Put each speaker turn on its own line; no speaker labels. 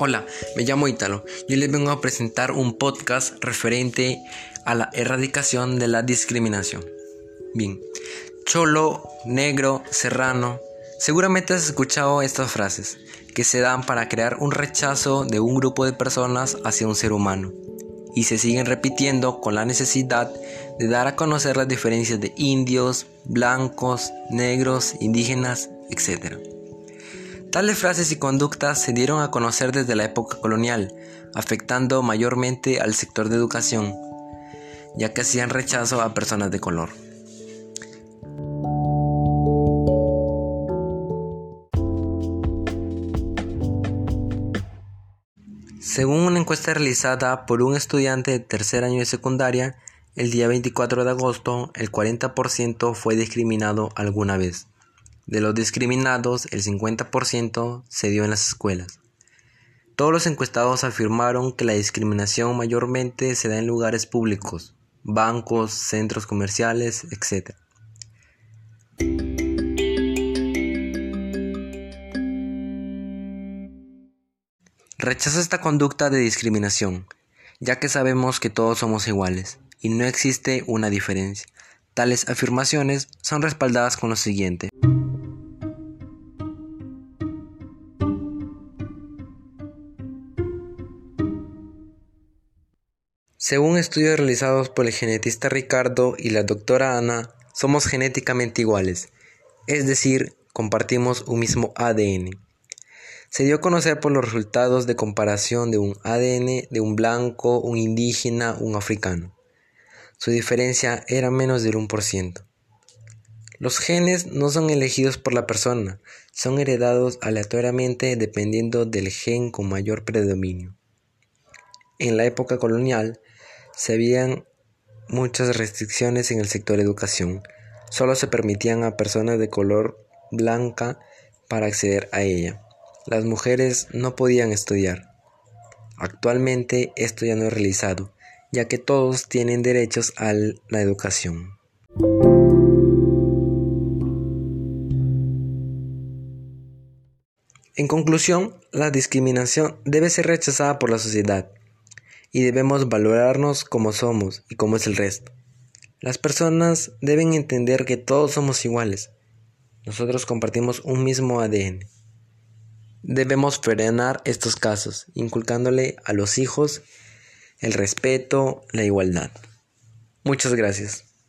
Hola, me llamo Ítalo y les vengo a presentar un podcast referente a la erradicación de la discriminación. Bien, cholo, negro, serrano, seguramente has escuchado estas frases que se dan para crear un rechazo de un grupo de personas hacia un ser humano y se siguen repitiendo con la necesidad de dar a conocer las diferencias de indios, blancos, negros, indígenas, etc. Tales frases y conductas se dieron a conocer desde la época colonial, afectando mayormente al sector de educación, ya que hacían rechazo a personas de color. Según una encuesta realizada por un estudiante de tercer año de secundaria, el día 24 de agosto el 40% fue discriminado alguna vez. De los discriminados, el 50% se dio en las escuelas. Todos los encuestados afirmaron que la discriminación mayormente se da en lugares públicos, bancos, centros comerciales, etc. Rechazo esta conducta de discriminación, ya que sabemos que todos somos iguales y no existe una diferencia. Tales afirmaciones son respaldadas con lo siguiente. Según estudios realizados por el genetista Ricardo y la doctora Ana, somos genéticamente iguales, es decir, compartimos un mismo ADN. Se dio a conocer por los resultados de comparación de un ADN de un blanco, un indígena, un africano. Su diferencia era menos del 1%. Los genes no son elegidos por la persona, son heredados aleatoriamente dependiendo del gen con mayor predominio. En la época colonial, se habían muchas restricciones en el sector educación. Solo se permitían a personas de color blanca para acceder a ella. Las mujeres no podían estudiar. Actualmente esto ya no es realizado, ya que todos tienen derechos a la educación. En conclusión, la discriminación debe ser rechazada por la sociedad y debemos valorarnos como somos y como es el resto. Las personas deben entender que todos somos iguales. Nosotros compartimos un mismo ADN. Debemos frenar estos casos, inculcándole a los hijos el respeto, la igualdad. Muchas gracias.